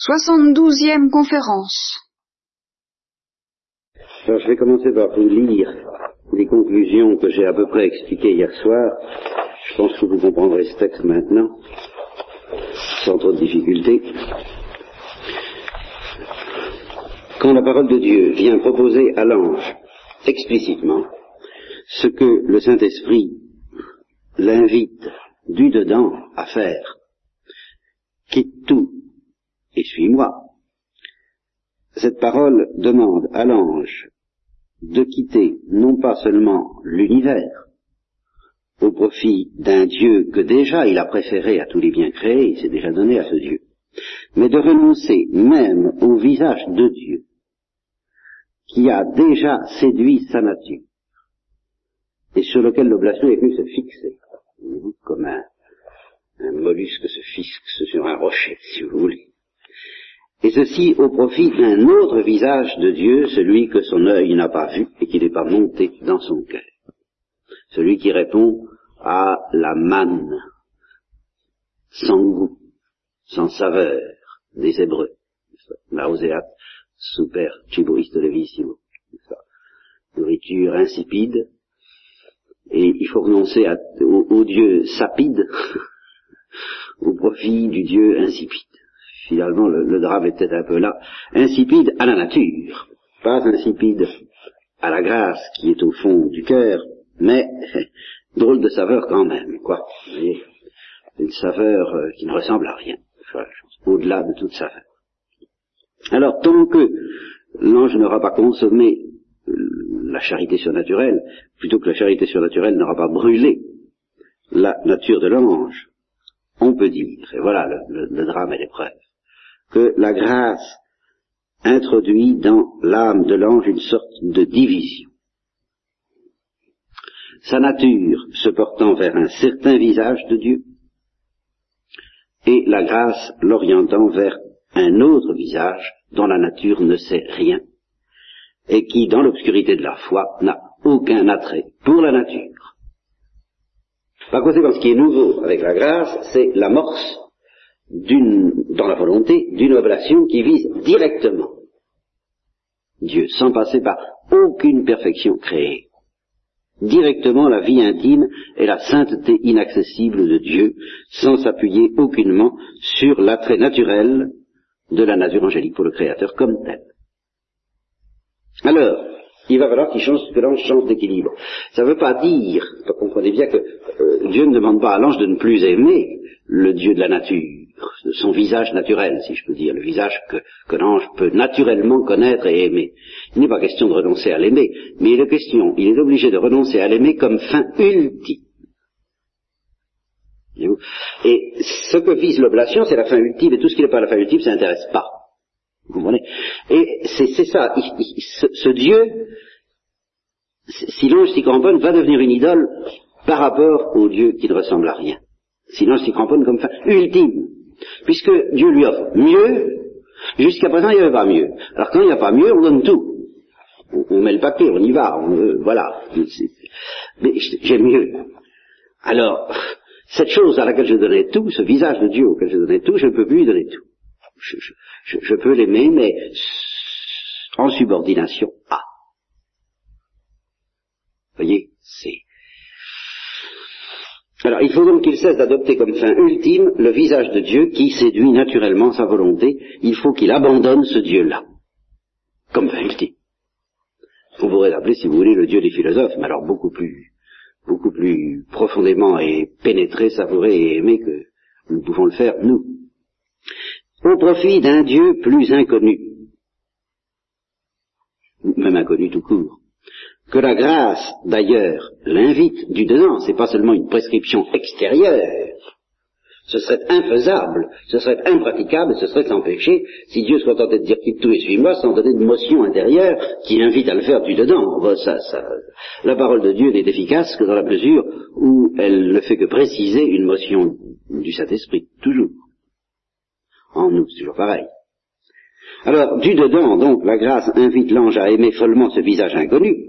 Soixante-douzième conférence. Alors, je vais commencer par vous lire les conclusions que j'ai à peu près expliquées hier soir. Je pense que vous comprendrez ce texte maintenant, sans trop de difficulté. Quand la parole de Dieu vient proposer à l'ange explicitement ce que le Saint-Esprit l'invite du dedans à faire, quitte tout et suis-moi. Cette parole demande à l'ange de quitter non pas seulement l'univers au profit d'un Dieu que déjà il a préféré à tous les biens créés, il s'est déjà donné à ce Dieu, mais de renoncer même au visage de Dieu qui a déjà séduit sa nature et sur lequel l'oblation est venue se fixer, comme un, un mollusque se fixe sur un rocher, si vous voulez et ceci au profit d'un autre visage de Dieu, celui que son œil n'a pas vu et qui n'est pas monté dans son cœur. Celui qui répond à la manne sans goût, sans saveur des Hébreux. Lauseat super tuboiste levissimo. Nourriture insipide, et il faut renoncer au Dieu sapide au profit du Dieu insipide finalement le, drame était un peu là, insipide à la nature, pas insipide à la grâce qui est au fond du cœur, mais drôle de saveur quand même, quoi. Vous voyez, une saveur euh, qui ne ressemble à rien, au-delà de toute saveur. Alors, tant que l'ange n'aura pas consommé euh, la charité surnaturelle, plutôt que la charité surnaturelle n'aura pas brûlé la nature de l'ange, on peut dire, et voilà le, le drame et l'épreuve, que la grâce introduit dans l'âme de l'ange une sorte de division. Sa nature se portant vers un certain visage de Dieu, et la grâce l'orientant vers un autre visage dont la nature ne sait rien, et qui, dans l'obscurité de la foi, n'a aucun attrait pour la nature. Par conséquent, ce qui est nouveau avec la grâce, c'est l'amorce dans la volonté d'une oblation qui vise directement Dieu, sans passer par aucune perfection créée. Directement la vie intime et la sainteté inaccessible de Dieu, sans s'appuyer aucunement sur l'attrait naturel de la nature angélique pour le Créateur comme tel. Alors, il va falloir qu'il change, que l'ange change d'équilibre. Ça ne veut pas dire, vous comprenez bien que euh, Dieu ne demande pas à l'ange de ne plus aimer le Dieu de la nature son visage naturel, si je peux dire, le visage que, que l'ange peut naturellement connaître et aimer. Il n'est pas question de renoncer à l'aimer, mais il est question, il est obligé de renoncer à l'aimer comme fin ultime. Et ce que vise l'oblation, c'est la fin ultime, et tout ce qui n'est pas la fin ultime, ça n'intéresse pas. Vous comprenez? Et c'est ça, ce, ce, Dieu, si l'ange s'y cramponne, va devenir une idole par rapport au Dieu qui ne ressemble à rien. Si l'ange s'y cramponne comme fin ultime. Puisque Dieu lui offre mieux, jusqu'à présent il n'y avait pas mieux. Alors quand il n'y a pas mieux, on donne tout. On, met le paquet, on y va, on, voilà. Mais j'ai mieux. Alors, cette chose à laquelle je donnais tout, ce visage de Dieu auquel je donnais tout, je ne peux plus lui donner tout. Je, peux l'aimer, mais en subordination à. Voyez, c'est alors il faut donc qu'il cesse d'adopter comme fin ultime le visage de Dieu qui séduit naturellement sa volonté. Il faut qu'il abandonne ce Dieu-là comme fin ultime. Vous pourrez appeler, si vous voulez, le Dieu des philosophes, mais alors beaucoup plus, beaucoup plus profondément et pénétré, savouré et aimé que nous pouvons le faire, nous. Au profit d'un Dieu plus inconnu, même inconnu tout court, que la grâce, d'ailleurs, l'invite du dedans, c'est pas seulement une prescription extérieure, ce serait infaisable, ce serait impraticable, ce serait s'empêcher si Dieu soit tenté de dire quitte tout et suis-moi sans donner de motion intérieure qui invite à le faire du dedans. la parole de Dieu n'est efficace que dans la mesure où elle ne fait que préciser une motion du Saint-Esprit, toujours. En nous, c'est toujours pareil. Alors, du dedans, donc, la grâce invite l'ange à aimer follement ce visage inconnu,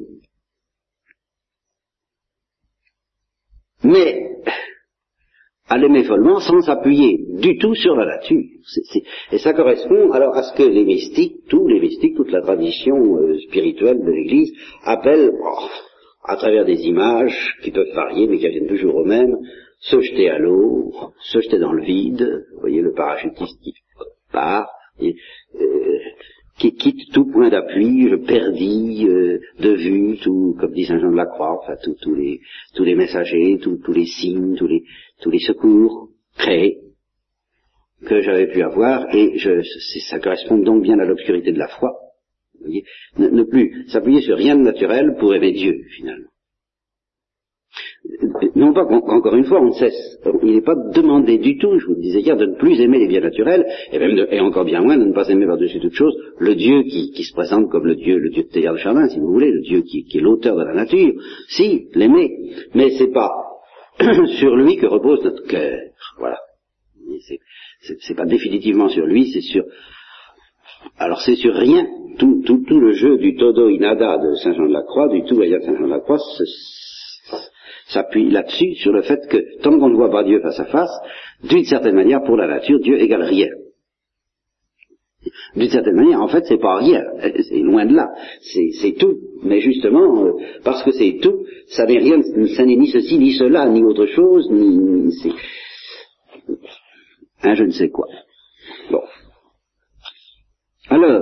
Mais, à l'aimer follement sans s'appuyer du tout sur la nature. et ça correspond alors à ce que les mystiques, tous les mystiques, toute la tradition euh, spirituelle de l'Église appellent, oh, à travers des images qui peuvent varier mais qui reviennent toujours au même, se jeter à l'eau, se jeter dans le vide, vous voyez le parachutiste qui part, et, euh, qui quitte tout point d'appui, je perdis euh, de vue, tout, comme dit Saint Jean de la Croix, enfin tous les tous les messagers, tous les signes, tous les tous les secours créés que j'avais pu avoir, et je, ça correspond donc bien à l'obscurité de la foi. Vous voyez ne, ne plus s'appuyer sur rien de naturel pour aimer Dieu, finalement non pas qu'encore une fois, on cesse, il n'est pas demandé du tout, je vous le disais hier, de ne plus aimer les biens naturels, et même et encore bien moins de ne pas aimer par-dessus toute chose le Dieu qui, qui, se présente comme le Dieu, le Dieu de Théard de Chardin, si vous voulez, le Dieu qui, qui est l'auteur de la nature. Si, l'aimer, mais c'est pas sur lui que repose notre cœur. Voilà. C'est pas définitivement sur lui, c'est sur. Alors c'est sur rien. Tout, tout, tout le jeu du todo inada de Saint Jean de la Croix, du tout ayant Saint Jean de la Croix, s'appuie là-dessus, sur le fait que tant qu'on ne voit pas Dieu face à face, d'une certaine manière, pour la nature, Dieu égale rien. D'une certaine manière, en fait, c'est pas rien, c'est loin de là, c'est tout. Mais justement, euh, parce que c'est tout, ça n'est rien, ça n'est ni ceci, ni cela, ni autre chose, ni, ni c'est je ne sais quoi. Bon. Alors,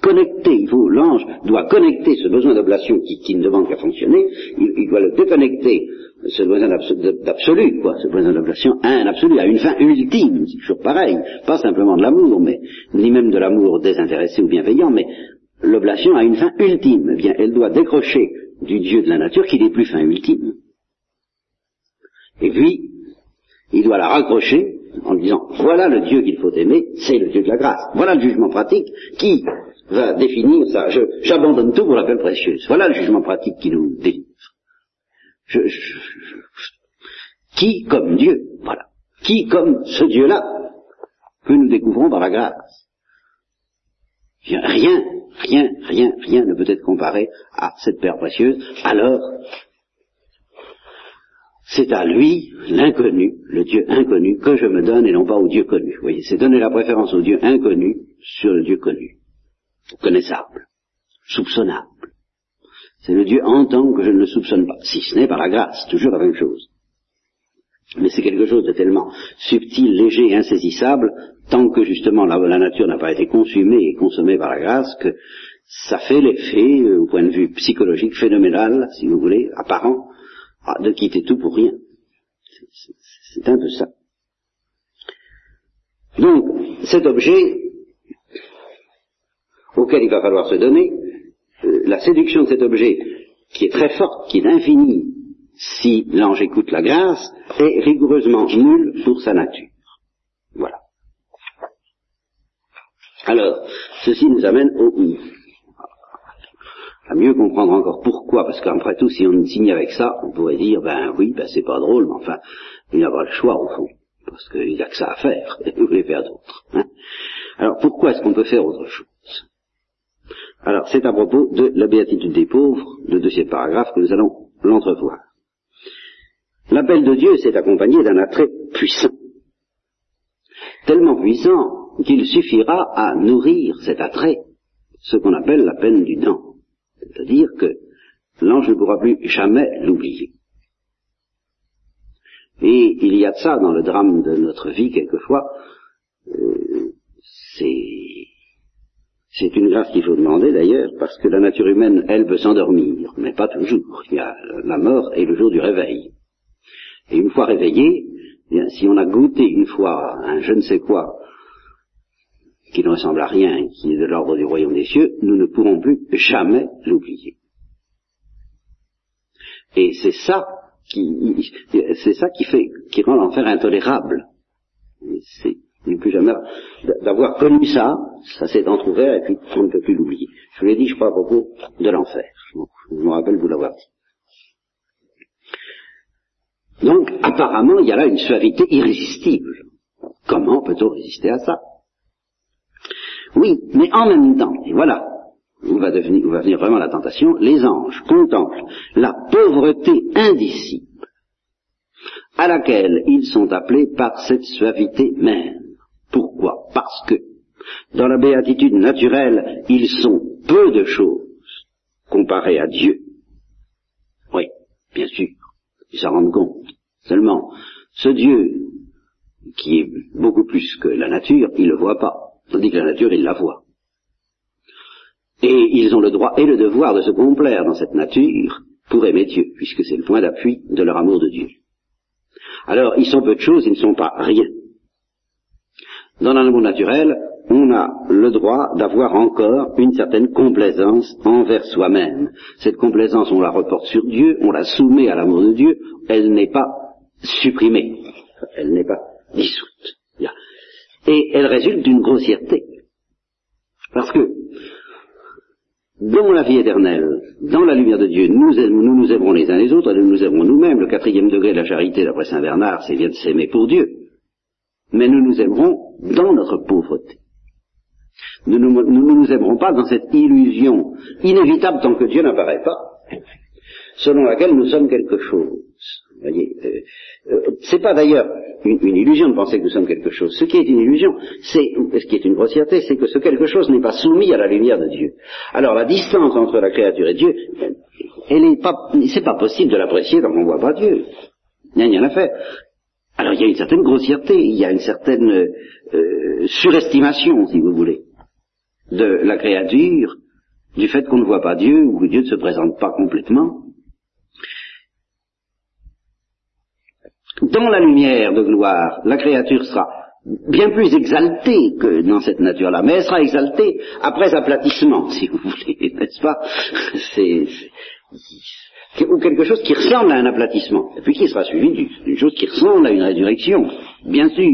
connecter, il faut, l'ange doit connecter ce besoin d'ablation qui, ne demande qu'à fonctionner, il, doit le déconnecter, ce besoin d'absolu, quoi, ce besoin d'ablation à un absolu, à une fin ultime, c'est toujours pareil, pas simplement de l'amour, mais, ni même de l'amour désintéressé ou bienveillant, mais l'oblation a une fin ultime, eh bien, elle doit décrocher du Dieu de la nature qui n'est plus fin ultime. Et puis, il doit la raccrocher en disant, voilà le Dieu qu'il faut aimer, c'est le Dieu de la grâce. Voilà le jugement pratique qui va définir ça. J'abandonne tout pour la peine précieuse. Voilà le jugement pratique qui nous délivre. qui comme Dieu, voilà. Qui comme ce Dieu-là que nous découvrons par la grâce. Rien, rien, rien, rien ne peut être comparé à cette paire précieuse. Alors, c'est à lui, l'inconnu, le Dieu inconnu, que je me donne et non pas au Dieu connu. Vous voyez, c'est donner la préférence au Dieu inconnu sur le Dieu connu connaissable, soupçonnable. C'est le Dieu en tant que je ne le soupçonne pas, si ce n'est par la grâce, toujours la même chose. Mais c'est quelque chose de tellement subtil, léger insaisissable, tant que justement la, nature n'a pas été consumée et consommée par la grâce, que ça fait l'effet, euh, au point de vue psychologique, phénoménal, si vous voulez, apparent, ah, de quitter tout pour rien. C'est un peu ça. Donc, cet objet auquel il va falloir se donner, euh, la séduction de cet objet, qui est très forte, qui est infinie, si l'ange écoute la grâce, est rigoureusement nulle pour sa nature. Voilà. Alors, ceci nous amène au à mieux comprendre encore pourquoi, parce qu'après tout, si on signe avec ça, on pourrait dire, ben oui, ben c'est pas drôle, mais enfin, il n'y a pas le choix au fond, parce qu'il n'y a que ça à faire, et vous voulez faire d'autres. Hein. Alors pourquoi est-ce qu'on peut faire autre chose? Alors, c'est à propos de la béatitude des pauvres, le deuxième paragraphe, que nous allons l'entrevoir. L'appel de Dieu s'est accompagné d'un attrait puissant, tellement puissant qu'il suffira à nourrir cet attrait, ce qu'on appelle la peine du dent, c'est-à-dire que l'ange ne pourra plus jamais l'oublier. Et il y a de ça dans le drame de notre vie quelquefois, euh, c'est c'est une grâce qu'il faut demander d'ailleurs, parce que la nature humaine, elle, peut s'endormir, mais pas toujours. Il y a la mort et le jour du réveil. Et une fois réveillé, eh si on a goûté une fois un je ne sais quoi qui ne ressemble à rien, qui est de l'ordre du royaume des cieux, nous ne pourrons plus jamais l'oublier. Et c'est ça qui, c'est ça qui fait, qui rend l'enfer intolérable. Ne plus jamais d'avoir connu ça, ça s'est entrouvert et puis on ne peut plus l'oublier. Je vous l'ai dit, je crois, à propos de l'enfer. Je me rappelle vous l'avoir dit. Donc, apparemment, il y a là une suavité irrésistible. Comment peut-on résister à ça? Oui, mais en même temps, et voilà, où va, devenir, où va venir vraiment la tentation, les anges contemplent la pauvreté indicible à laquelle ils sont appelés par cette suavité même. Pourquoi? Parce que dans la béatitude naturelle, ils sont peu de choses comparés à Dieu. Oui, bien sûr, ils s'en rendent compte. Seulement, ce Dieu, qui est beaucoup plus que la nature, il ne le voit pas, tandis que la nature, il la voit. Et ils ont le droit et le devoir de se complaire dans cette nature pour aimer Dieu, puisque c'est le point d'appui de leur amour de Dieu. Alors, ils sont peu de choses, ils ne sont pas rien. Dans l'amour naturel, on a le droit d'avoir encore une certaine complaisance envers soi-même. Cette complaisance, on la reporte sur Dieu, on la soumet à l'amour de Dieu, elle n'est pas supprimée, elle n'est pas dissoute. Et elle résulte d'une grossièreté. Parce que dans la vie éternelle, dans la lumière de Dieu, nous nous, nous aimerons les uns les autres, nous nous aimerons nous-mêmes. Le quatrième degré de la charité, d'après Saint Bernard, c'est bien de s'aimer pour Dieu. Mais nous nous aimerons dans notre pauvreté. Nous ne nous, nous, aimerons pas dans cette illusion inévitable tant que Dieu n'apparaît pas, selon laquelle nous sommes quelque chose. Voyez, euh, euh, c'est pas d'ailleurs une, illusion de penser que nous sommes quelque chose. Ce qui est une illusion, c'est ce qui est une grossièreté, c'est que ce quelque chose n'est pas soumis à la lumière de Dieu. Alors la distance entre la créature et Dieu, elle n'est pas, c'est pas possible de l'apprécier tant qu'on ne voit pas Dieu. Il n'y a rien à faire. Alors il y a une certaine grossièreté, il y a une certaine euh, surestimation, si vous voulez, de la créature, du fait qu'on ne voit pas Dieu ou que Dieu ne se présente pas complètement. Dans la lumière de gloire, la créature sera bien plus exaltée que dans cette nature-là, mais elle sera exaltée après aplatissement, si vous voulez, n'est-ce pas? C'est ou quelque chose qui ressemble à un aplatissement, et puis qui sera suivi d'une chose qui ressemble à une résurrection. Bien sûr,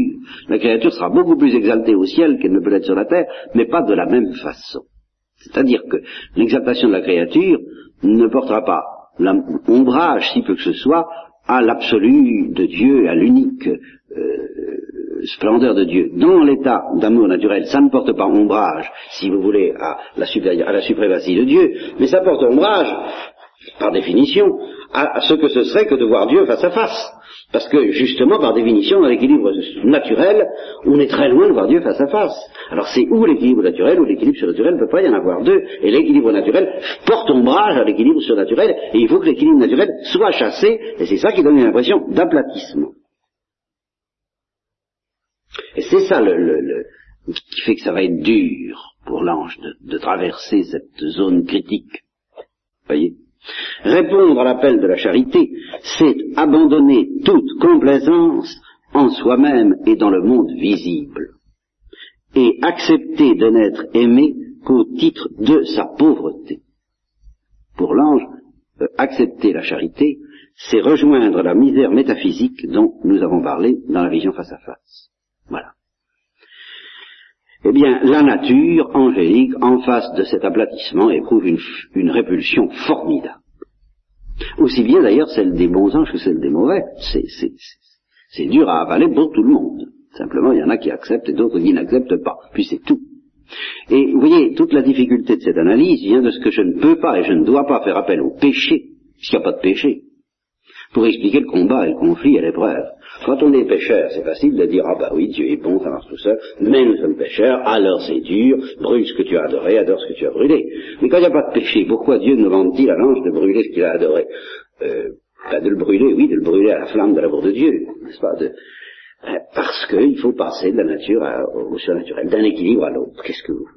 la créature sera beaucoup plus exaltée au ciel qu'elle ne peut l'être sur la terre, mais pas de la même façon. C'est-à-dire que l'exaltation de la créature ne portera pas l'ombrage, si peu que ce soit, à l'absolu de Dieu, à l'unique euh, splendeur de Dieu. Dans l'état d'amour naturel, ça ne porte pas ombrage, si vous voulez, à la, à la suprématie de Dieu, mais ça porte ombrage, par définition, à, ce que ce serait que de voir Dieu face à face. Parce que justement, par définition, dans l'équilibre naturel, on est très loin de voir Dieu face à face. Alors c'est ou l'équilibre naturel ou l'équilibre surnaturel, il ne peut pas y en avoir deux. Et l'équilibre naturel porte ombrage à l'équilibre surnaturel, et il faut que l'équilibre naturel soit chassé, et c'est ça qui donne une impression d'aplatissement. Et c'est ça le, qui fait que ça va être dur pour l'ange de, de traverser cette zone critique. Voyez? Répondre à l'appel de la charité, c'est abandonner toute complaisance en soi-même et dans le monde visible, et accepter de n'être aimé qu'au titre de sa pauvreté. Pour l'ange, euh, accepter la charité, c'est rejoindre la misère métaphysique dont nous avons parlé dans la vision face à face. Voilà. Eh bien, la nature angélique, en face de cet aplatissement, éprouve une, répulsion formidable. Aussi bien d'ailleurs celle des bons anges que celle des mauvais. C'est dur à avaler pour tout le monde. Simplement, il y en a qui acceptent et d'autres qui n'acceptent pas. Puis c'est tout. Et vous voyez, toute la difficulté de cette analyse vient de ce que je ne peux pas et je ne dois pas faire appel au péché, puisqu'il n'y a pas de péché, pour expliquer le combat et le conflit et l'épreuve. Quand on est pécheur, c'est facile de dire, ah bah oui, Dieu est bon, ça marche tout seul, mais nous sommes pécheurs, alors c'est dur, brûle ce que tu as adoré, adore ce que tu as brûlé. Mais quand il n'y a pas de péché, pourquoi Dieu demande-t-il à l'ange de brûler ce qu'il a adoré? Euh, bah De le brûler, oui, de le brûler à la flamme de l'amour de Dieu, n'est-ce pas? Euh, Parce qu'il faut passer de la nature au surnaturel, d'un équilibre à l'autre. Qu'est-ce que vous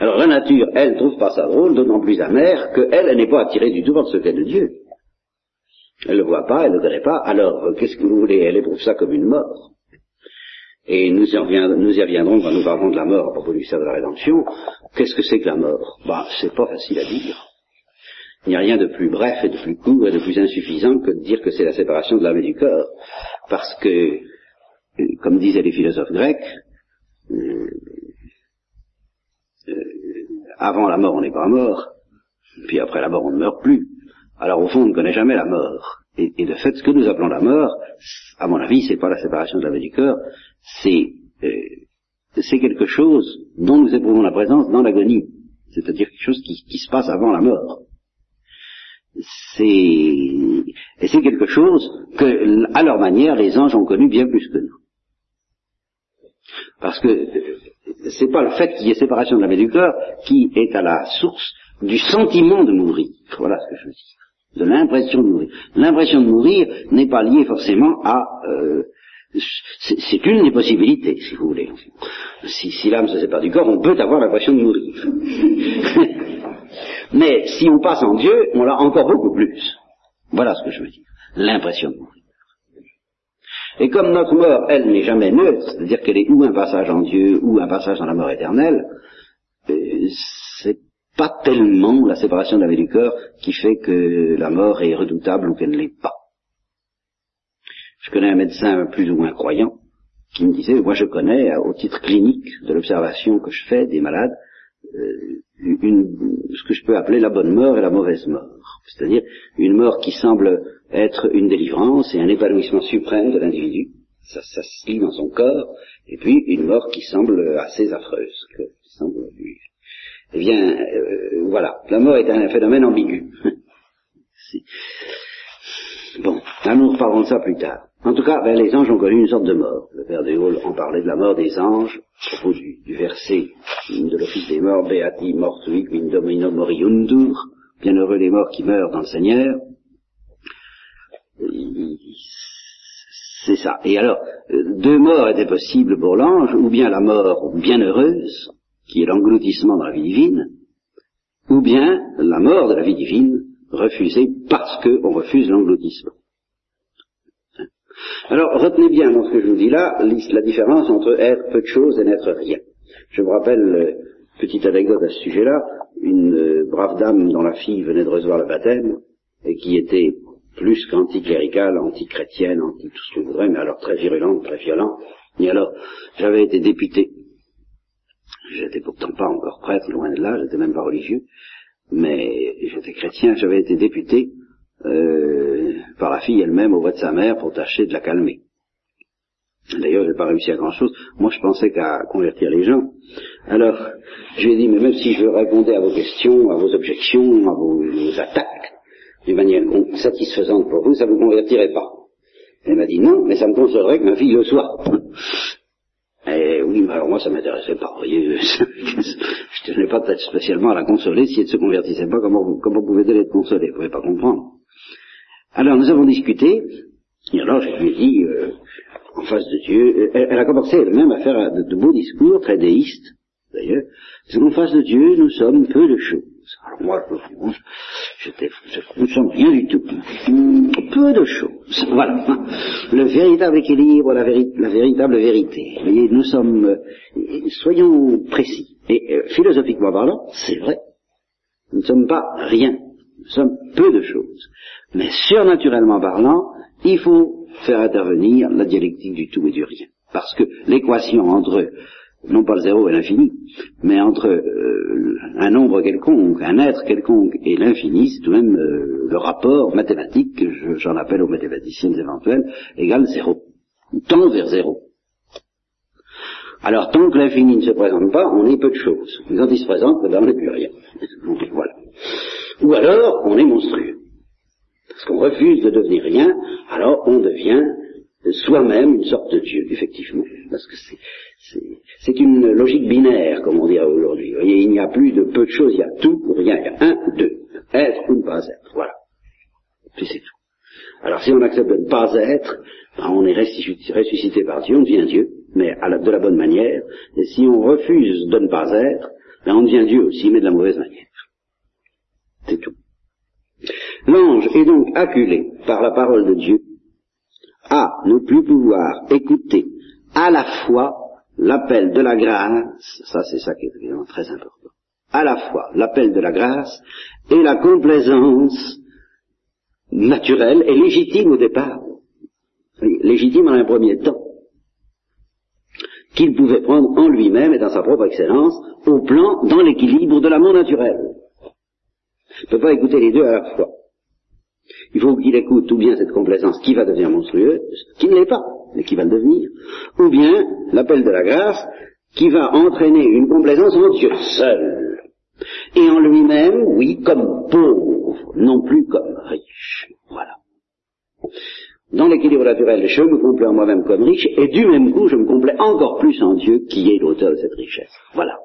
alors la nature, elle, trouve pas ça drôle, d'autant plus amère qu'elle, elle n'est pas attirée du tout par le secret de Dieu. Elle ne le voit pas, elle ne le connaît pas, alors euh, qu'est-ce que vous voulez? Elle éprouve ça comme une mort. Et nous y, reviendrons, quand nous parlerons de la mort à propos du mystère de la rédemption. Qu'est-ce que c'est que la mort? Bah, c'est pas facile à dire. Il n'y a rien de plus bref et de plus court et de plus insuffisant que de dire que c'est la séparation de l'âme et du corps. Parce que, euh, comme disaient les philosophes grecs, euh, avant la mort on n'est pas mort, puis après la mort on ne meurt plus. Alors au fond, on ne connaît jamais la mort. Et, de fait, ce que nous appelons la mort, à mon avis, c'est pas la séparation de l'âme et du corps, c'est euh, c'est quelque chose dont nous éprouvons la présence dans l'agonie, c'est-à-dire quelque chose qui, se passe avant la mort. C'est Et c'est quelque chose que, à leur manière, les anges ont connu bien plus que nous. Parce que c'est pas le fait qu'il y ait séparation de l'âme et du corps qui est à la source du sentiment de mourir. Voilà ce que je veux dire. De l'impression de mourir. L'impression de mourir n'est pas liée forcément à... Euh, c'est une des possibilités, si vous voulez. Si, l'âme se sépare du corps, on peut avoir l'impression de mourir. Mais si on passe en Dieu, on l'a encore beaucoup plus. Voilà ce que je veux dire. L'impression de mourir. Et comme notre mort, elle, n'est jamais neutre, c'est-à-dire qu'elle est ou un passage en Dieu, ou un passage dans la mort éternelle, euh, c'est pas tellement la séparation de la vie du corps qui fait que la mort est redoutable ou qu'elle ne l'est pas. Je connais un médecin plus ou moins croyant qui me disait, moi je connais, au titre clinique de l'observation que je fais des malades, euh, une, ce que je peux appeler la bonne mort et la mauvaise mort. C'est-à-dire une mort qui semble être une délivrance et un épanouissement suprême de l'individu. Ça, ça se lit dans son corps. Et puis une mort qui semble assez affreuse. Qui semble, eh bien, euh, voilà. La mort est un phénomène ambigu. bon, nous reparlerons de ça plus tard. En tout cas, ben, les anges ont connu une sorte de mort. Le père de Gaulle en parlait de la mort des anges, à propos du, verset de l'office des morts, Beati mortui in domino moriundur, bienheureux les morts qui meurent dans le Seigneur. C'est ça. Et alors, deux morts étaient possibles pour l'ange, ou bien la mort bienheureuse, qui est l'engloutissement dans la vie divine, ou bien la mort de la vie divine, refusée parce qu'on refuse l'engloutissement. Alors, retenez bien dans ce que je vous dis là la différence entre être peu de choses et n'être rien. Je me rappelle, euh, petite anecdote à ce sujet-là, une euh, brave dame dont la fille venait de recevoir le baptême, et qui était plus qu'anticléricale, anti-chrétienne, anti tout ce que vous voudrez, mais alors très virulente, très violente. Et alors, j'avais été député. J'étais pourtant pas encore prêtre, loin de là, j'étais même pas religieux, mais j'étais chrétien, j'avais été député euh, par la fille elle-même au voix de sa mère pour tâcher de la calmer. D'ailleurs, j'ai pas réussi à grand chose. Moi, je pensais qu'à convertir les gens. Alors, je lui ai dit, mais même si je répondais à vos questions, à vos objections, à vos, attaques, d'une manière satisfaisante pour vous, ça vous convertirait pas. Elle m'a dit, non, mais ça me consolerait que ma fille le soit. Et oui, mais alors moi, ça m'intéressait pas. Vous voyez, je tenais pas spécialement à la consoler. Si elle ne se convertissait pas, comment, comment pouvait-elle être consolée Vous pouvez pas comprendre. Alors nous avons discuté, et alors je lui ai dit, euh, en face de Dieu, elle, a commencé elle-même à faire de, beaux discours, très déistes, d'ailleurs, c'est qu'en face de Dieu, nous sommes peu de choses. Alors moi, je, nous sommes rien du tout. Peu de choses. Voilà. Le véritable équilibre, la, la véritable vérité. Vous voyez, nous sommes, euh, soyons précis. Et euh, philosophiquement parlant, c'est vrai. Nous ne sommes pas rien. Nous sommes peu de choses. Mais surnaturellement parlant, il faut faire intervenir la dialectique du tout et du rien. Parce que l'équation entre, non pas le zéro et l'infini, mais entre euh, un nombre quelconque, un être quelconque et l'infini, c'est tout de même euh, le rapport mathématique que j'en appelle aux mathématiciens éventuels, égale zéro. Tend vers zéro. Alors tant que l'infini ne se présente pas, on est peu de choses. Quand il se présente, ben, on n'est plus rien. voilà. Ou alors, on est monstrueux. Parce qu'on refuse de devenir rien, alors on devient soi-même une sorte de Dieu, effectivement. Parce que c'est une logique binaire, comme on dirait aujourd'hui. Il n'y a plus de peu de choses, il y a tout ou rien. Il y a un, deux. Être ou ne pas être. Voilà. Puis c'est tout. Alors si on accepte de ne pas être, ben, on est ressuscité par Dieu, on devient Dieu, mais de la bonne manière. Et si on refuse de ne pas être, ben, on devient Dieu aussi, mais de la mauvaise manière. C'est tout. L'ange est donc acculé par la parole de Dieu à ne plus pouvoir écouter à la fois l'appel de la grâce, ça c'est ça qui est évidemment très important, à la fois l'appel de la grâce et la complaisance naturelle et légitime au départ, légitime en un premier temps, qu'il pouvait prendre en lui-même et dans sa propre excellence, au plan, dans l'équilibre de l'amour naturel. Il ne peut pas écouter les deux à la fois. Il faut qu'il écoute ou bien cette complaisance qui va devenir monstrueuse, qui ne l'est pas, mais qui va le devenir, ou bien l'appel de la grâce qui va entraîner une complaisance en Dieu seul. Et en lui-même, oui, comme pauvre, non plus comme riche. Voilà. Dans l'équilibre naturel, je me complais en moi-même comme riche, et du même coup, je me complais encore plus en Dieu, qui est l'auteur de cette richesse. Voilà.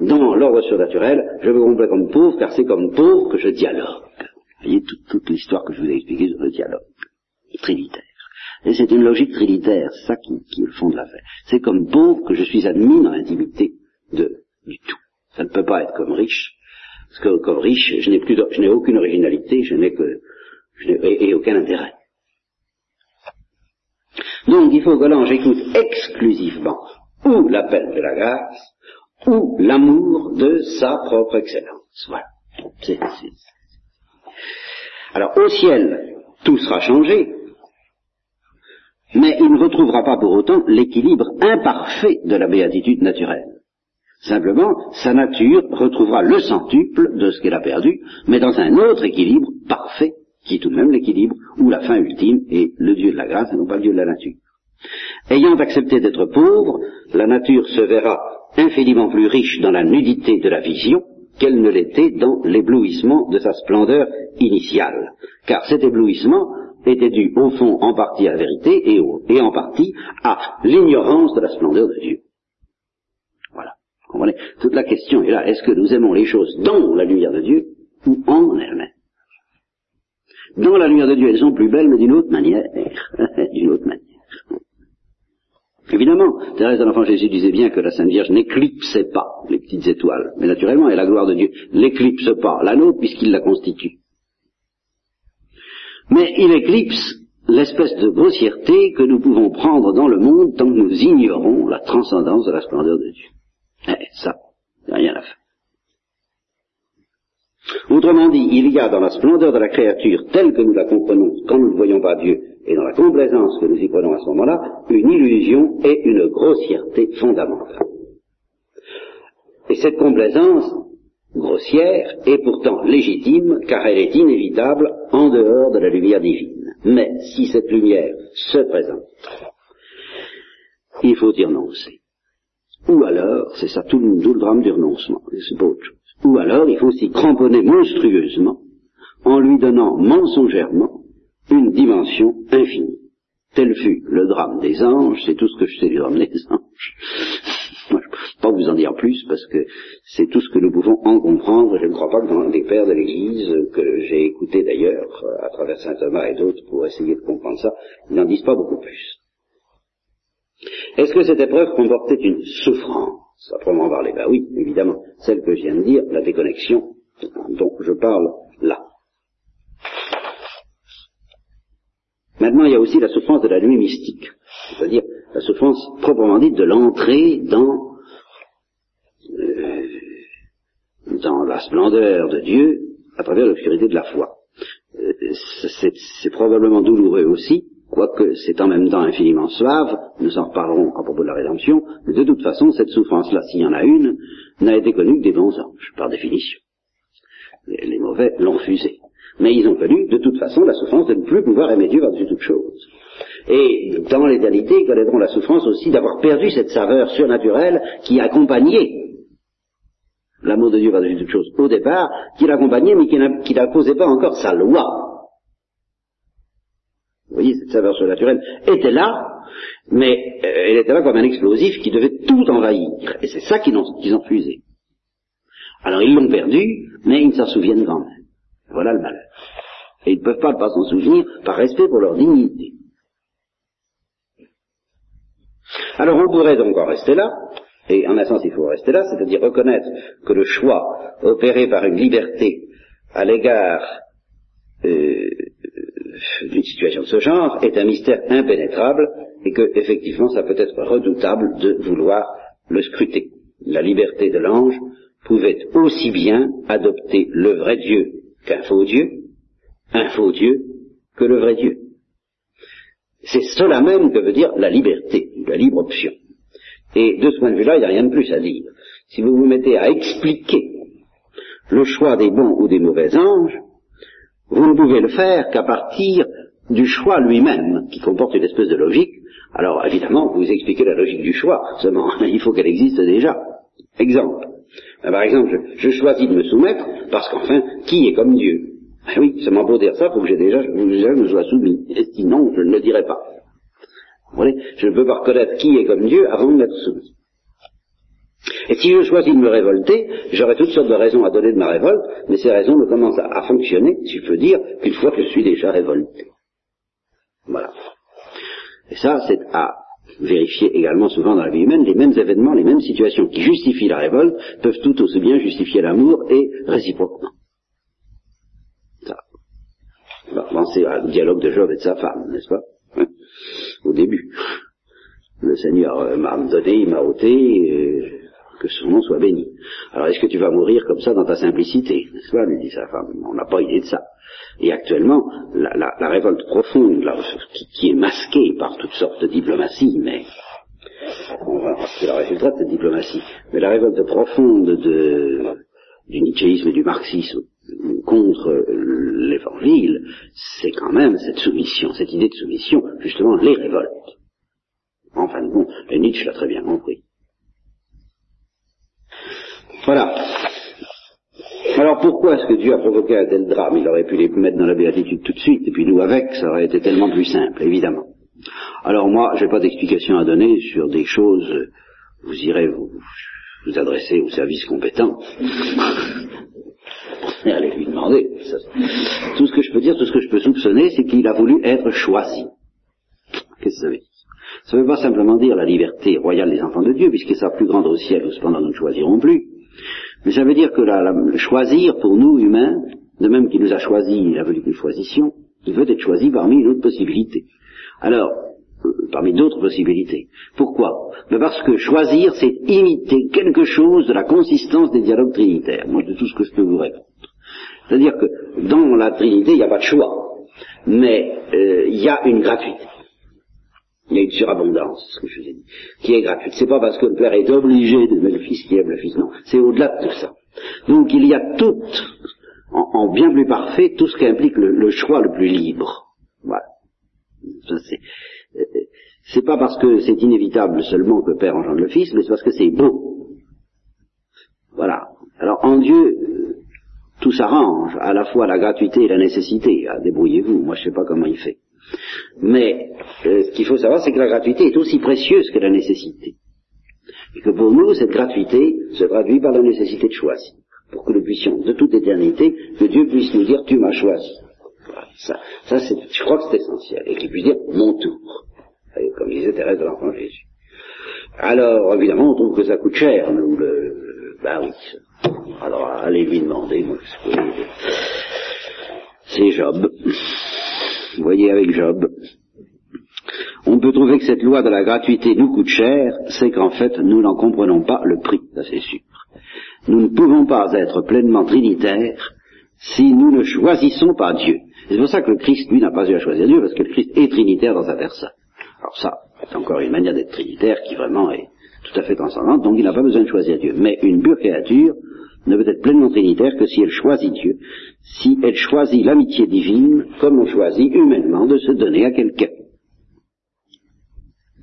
Dans l'ordre surnaturel, je me complais comme pauvre, car c'est comme pauvre que je dialogue. Vous voyez toute, l'histoire que je vous ai expliquée sur le dialogue trinitaire. Et c'est une logique trinitaire, c'est ça qui, qui, est le fond de l'affaire. C'est comme pauvre que je suis admis dans l'intimité du tout. Ça ne peut pas être comme riche, parce que comme riche, je n'ai plus, je n'ai aucune originalité, je n'ai que, je n'ai, et, et aucun intérêt. Donc il faut que l'ange écoute exclusivement ou l'appel de la grâce, ou l'amour de sa propre excellence. Voilà. Alors au ciel, tout sera changé, mais il ne retrouvera pas pour autant l'équilibre imparfait de la béatitude naturelle. Simplement, sa nature retrouvera le centuple de ce qu'elle a perdu, mais dans un autre équilibre parfait, qui est tout de même l'équilibre où la fin ultime est le Dieu de la grâce et non pas le Dieu de la nature. Ayant accepté d'être pauvre, la nature se verra infiniment plus riche dans la nudité de la vision qu'elle ne l'était dans l'éblouissement de sa splendeur initiale. Car cet éblouissement était dû au fond en partie à la vérité et, en partie à l'ignorance de la splendeur de Dieu. Voilà. Vous comprenez? Toute la question est là. Est-ce que nous aimons les choses dans la lumière de Dieu ou en elles-mêmes Dans la lumière de Dieu, elles sont plus belles, mais d'une autre manière. d'une autre manière. Évidemment, Thérèse de l'Enfant Jésus disait bien que la Sainte Vierge n'éclipsait pas les petites étoiles, mais naturellement, et la gloire de Dieu n'éclipse pas la nôtre puisqu'il la constitue. Mais il éclipse l'espèce de grossièreté que nous pouvons prendre dans le monde tant que nous ignorons la transcendance de la splendeur de Dieu. Eh, ça, rien à faire. Autrement dit, il y a dans la splendeur de la créature telle que nous la comprenons quand nous ne voyons pas Dieu, et dans la complaisance que nous y prenons à ce moment-là, une illusion et une grossièreté fondamentale. Et cette complaisance grossière est pourtant légitime car elle est inévitable en dehors de la lumière divine. Mais si cette lumière se présente, il faut y renoncer. Ou alors, c'est ça tout, le drame du renoncement, c'est pas autre chose. Ou alors, il faut s'y cramponner monstrueusement en lui donnant mensongèrement une dimension infinie. Tel fut le drame des anges, c'est tout ce que je sais du drame des anges. Moi, je ne peux pas vous en dire plus parce que c'est tout ce que nous pouvons en comprendre. Je ne crois pas que dans les pères de l'Église, que j'ai écouté d'ailleurs à travers saint Thomas et d'autres pour essayer de comprendre ça, ils n'en disent pas beaucoup plus. Est-ce que cette épreuve comportait une souffrance? À proprement parler Ben oui, évidemment. Celle que je viens de dire, la déconnexion dont je parle là. Maintenant, il y a aussi la souffrance de la nuit mystique, c'est-à-dire la souffrance proprement dite de l'entrée dans, euh, dans la splendeur de Dieu à travers l'obscurité de la foi. Euh, c'est probablement douloureux aussi, quoique c'est en même temps infiniment suave, nous en reparlerons à propos de la rédemption, mais de toute façon, cette souffrance-là, s'il y en a une, n'a été connue que des bons anges, par définition. les mauvais l'ont fusée. Mais ils ont connu, de toute façon, la souffrance de ne plus pouvoir aimer Dieu par-dessus toute chose. Et dans l'éternité, ils connaîtront la souffrance aussi d'avoir perdu cette saveur surnaturelle qui accompagnait l'amour de Dieu par-dessus toute chose au départ, qui l'accompagnait mais qui n'imposait pas encore sa loi. Vous voyez, cette saveur surnaturelle était là, mais euh, elle était là comme un explosif qui devait tout envahir. Et c'est ça qu'ils ont, qu'ils ont fusé. Alors ils l'ont perdu, mais ils s'en souviennent quand même. Voilà le malheur. Et ils ne peuvent pas, pas s'en souvenir par respect pour leur dignité. Alors on pourrait donc en rester là, et en un sens il faut rester là, c'est-à-dire reconnaître que le choix opéré par une liberté à l'égard euh, d'une situation de ce genre est un mystère impénétrable et que effectivement ça peut être redoutable de vouloir le scruter. La liberté de l'ange pouvait aussi bien adopter le vrai Dieu qu'un faux Dieu, un faux Dieu que le vrai Dieu. C'est cela même que veut dire la liberté, la libre option. Et de ce point de vue-là, il n'y a rien de plus à dire. Si vous vous mettez à expliquer le choix des bons ou des mauvais anges, vous ne pouvez le faire qu'à partir du choix lui-même, qui comporte une espèce de logique. Alors évidemment, vous expliquez la logique du choix, seulement il faut qu'elle existe déjà. Exemple. Ben, par exemple, je, choisis de me soumettre parce qu'enfin, qui est comme Dieu? Eh oui, m'a beau dire ça, il faut que j'ai déjà, déjà je me sois soumis. Et sinon, je ne le dirai pas. Vous voyez, je ne peux pas reconnaître qui est comme Dieu avant de m'être soumis. Et si je choisis de me révolter, j'aurai toutes sortes de raisons à donner de ma révolte, mais ces raisons ne commencent à, à fonctionner, si je peux dire, qu'une fois que je suis déjà révolté. Voilà. Et ça, c'est à vérifier également souvent dans la vie humaine, les mêmes événements, les mêmes situations qui justifient la révolte peuvent tout aussi bien justifier l'amour et réciproquement. Ça. Penser au dialogue de Job et de sa femme, n'est-ce pas? Au début. Le Seigneur euh, m'a donné, il m'a ôté, que son nom soit béni. Alors est-ce que tu vas mourir comme ça dans ta simplicité? N'est-ce pas? lui dit sa femme. On n'a pas idée de ça. Et actuellement, la, révolte profonde, qui, est masquée par toutes sortes de diplomaties, mais on va c'est le résultat de cette diplomatie, mais la révolte profonde de, du nietzschéisme et du marxisme contre l'évangile, c'est quand même cette soumission, cette idée de soumission, justement, les révoltes. En fin de compte, et Nietzsche l'a très bien compris. Voilà. Alors pourquoi est-ce que Dieu a provoqué un tel drame? Il aurait pu les mettre dans la béatitude tout de suite, et puis nous avec, ça aurait été tellement plus simple, évidemment. Alors moi, je n'ai pas d'explication à donner sur des choses, vous irez vous, vous adresser au service compétent. et allez lui demander. Tout ce que je peux dire, tout ce que je peux soupçonner, c'est qu'il a voulu être choisi. Qu'est-ce que ça veut dire? Ça ne veut pas simplement dire la liberté royale des enfants de Dieu, puisque sa plus grande au ciel, cependant nous ne choisirons plus. Mais ça veut dire que la, la, choisir pour nous humains, de même qu'il nous a choisi, il a voulu que nous choisissions, il veut être choisi parmi une autre possibilité. Alors, euh, parmi d'autres possibilités. Pourquoi? Mais Parce que choisir, c'est imiter quelque chose de la consistance des dialogues trinitaires. Moi, de tout ce que je peux vous répondre. C'est-à-dire que dans la Trinité, il n'y a pas de choix, mais euh, il y a une gratuité. Il y a une surabondance, ce que je vous ai dit, qui est gratuite. C'est pas parce que le Père est obligé mettre le Fils qui aime le Fils, non. C'est au-delà de tout ça. Donc il y a tout, en, en bien plus parfait, tout ce qui implique le, choix le plus libre. Voilà. C'est pas parce que c'est inévitable seulement que le Père engendre le Fils, mais c'est parce que c'est beau. Voilà. Alors en Dieu, tout s'arrange, à la fois la gratuité et la nécessité. Ah, débrouillez-vous, moi je sais pas comment il fait. Mais euh, ce qu'il faut savoir, c'est que la gratuité est aussi précieuse que la nécessité. Et que pour nous, cette gratuité se traduit par la nécessité de choisir. Pour que nous puissions, de toute éternité, que Dieu puisse nous dire, tu m'as choisi. Ça, ça je crois que c'est essentiel. Et qu'il puisse dire, mon tour. Comme disait Thérèse de l'Enfant Jésus. Alors, évidemment, on trouve que ça coûte cher, nous, le, bah oui. Alors, allez lui demander, moi, c'est Job. Vous voyez avec Job. On peut trouver que cette loi de la gratuité nous coûte cher, c'est qu'en fait, nous n'en comprenons pas le prix, ça c'est sûr. Nous ne pouvons pas être pleinement trinitaires si nous ne choisissons pas Dieu. C'est pour ça que le Christ, lui, n'a pas eu à choisir Dieu, parce que le Christ est trinitaire dans sa personne. Alors ça, c'est encore une manière d'être trinitaire qui vraiment est tout à fait transcendante, donc il n'a pas besoin de choisir Dieu. Mais une pure créature ne peut être pleinement trinitaire que si elle choisit Dieu, si elle choisit l'amitié divine, comme on choisit humainement de se donner à quelqu'un.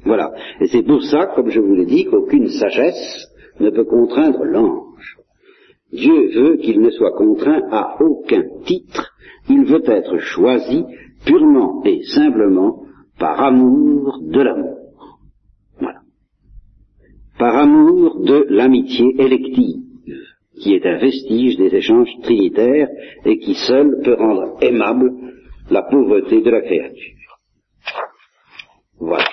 Voilà. Et c'est pour ça, comme je vous l'ai dit, qu'aucune sagesse ne peut contraindre l'ange. Dieu veut qu'il ne soit contraint à aucun titre, il veut être choisi purement et simplement par amour de l'amour. Voilà. Par amour de l'amitié élective qui est un vestige des échanges trinitaires et qui seul peut rendre aimable la pauvreté de la créature. Voilà.